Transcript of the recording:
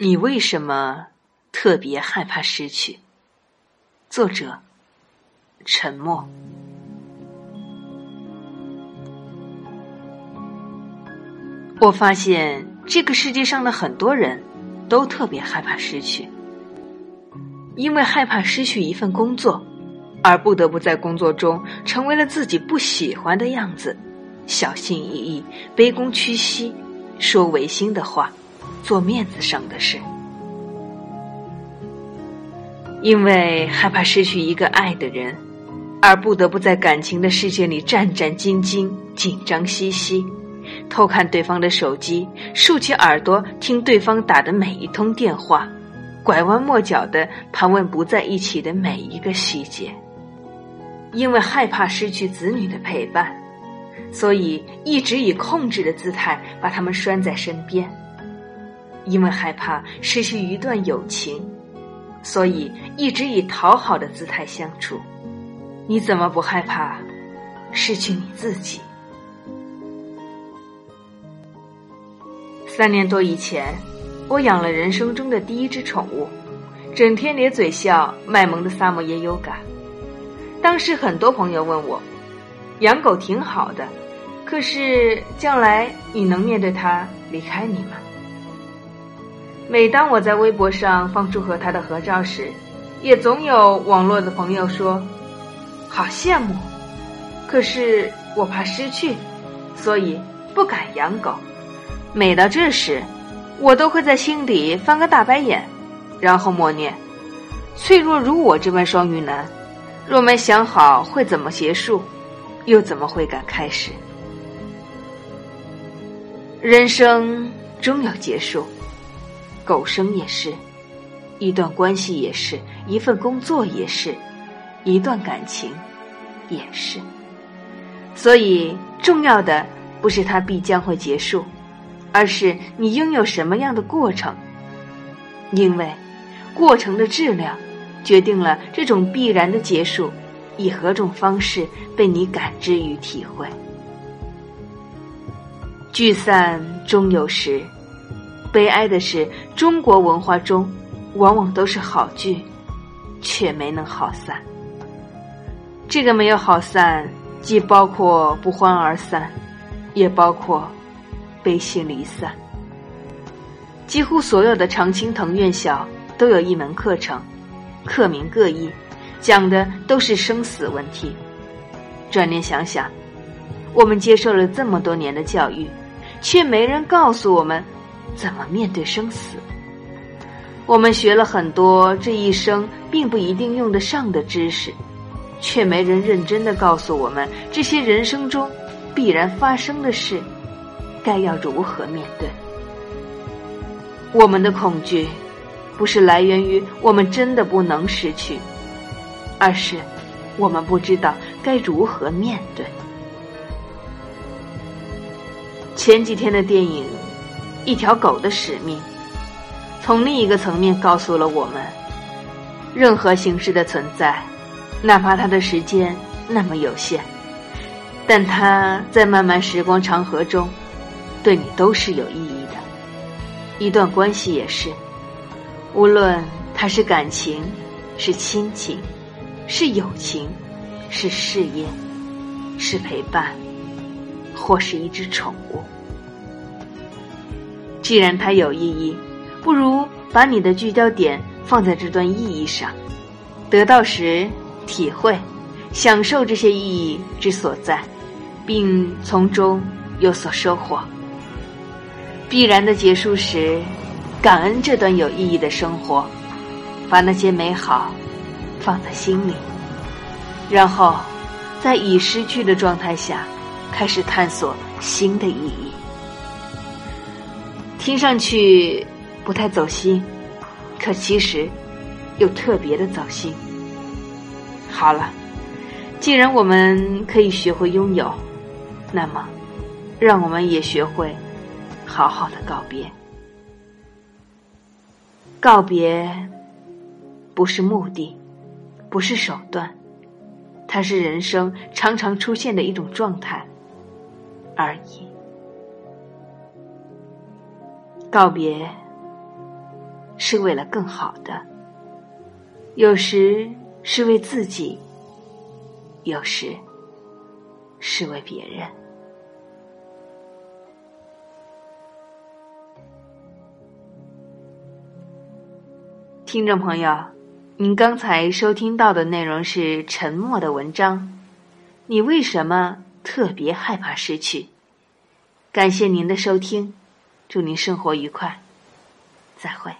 你为什么特别害怕失去？作者：沉默。我发现这个世界上的很多人都特别害怕失去，因为害怕失去一份工作，而不得不在工作中成为了自己不喜欢的样子，小心翼翼、卑躬屈膝，说违心的话。做面子上的事，因为害怕失去一个爱的人，而不得不在感情的世界里战战兢兢、紧张兮兮，偷看对方的手机，竖起耳朵听对方打的每一通电话，拐弯抹角的盘问不在一起的每一个细节。因为害怕失去子女的陪伴，所以一直以控制的姿态把他们拴在身边。因为害怕失去一段友情，所以一直以讨好的姿态相处。你怎么不害怕失去你自己？三年多以前，我养了人生中的第一只宠物，整天咧嘴笑、卖萌的萨摩耶优嘎。当时很多朋友问我，养狗挺好的，可是将来你能面对它离开你吗？每当我在微博上放出和他的合照时，也总有网络的朋友说：“好羡慕，可是我怕失去，所以不敢养狗。”每到这时，我都会在心底翻个大白眼，然后默念：“脆弱如我这般双鱼男，若没想好会怎么结束，又怎么会敢开始？人生终有结束。”狗生也是，一段关系也是，一份工作也是，一段感情也是。所以，重要的不是它必将会结束，而是你拥有什么样的过程。因为，过程的质量决定了这种必然的结束以何种方式被你感知与体会。聚散终有时。悲哀的是，中国文化中往往都是好聚，却没能好散。这个没有好散，既包括不欢而散，也包括悲喜离散。几乎所有的常青藤院校都有一门课程，课名各异，讲的都是生死问题。转念想想，我们接受了这么多年的教育，却没人告诉我们。怎么面对生死？我们学了很多这一生并不一定用得上的知识，却没人认真的告诉我们这些人生中必然发生的事，该要如何面对。我们的恐惧，不是来源于我们真的不能失去，而是我们不知道该如何面对。前几天的电影。一条狗的使命，从另一个层面告诉了我们：任何形式的存在，哪怕它的时间那么有限，但它在漫漫时光长河中，对你都是有意义的。一段关系也是，无论它是感情、是亲情、是友情、是事业、是陪伴，或是一只宠物。既然它有意义，不如把你的聚焦点放在这段意义上，得到时体会、享受这些意义之所在，并从中有所收获。必然的结束时，感恩这段有意义的生活，把那些美好放在心里，然后在已失去的状态下，开始探索新的意义。听上去不太走心，可其实又特别的走心。好了，既然我们可以学会拥有，那么让我们也学会好好的告别。告别不是目的，不是手段，它是人生常常出现的一种状态而已。告别是为了更好的，有时是为自己，有时是为别人。听众朋友，您刚才收听到的内容是沉默的文章。你为什么特别害怕失去？感谢您的收听，祝您生活愉快，再会。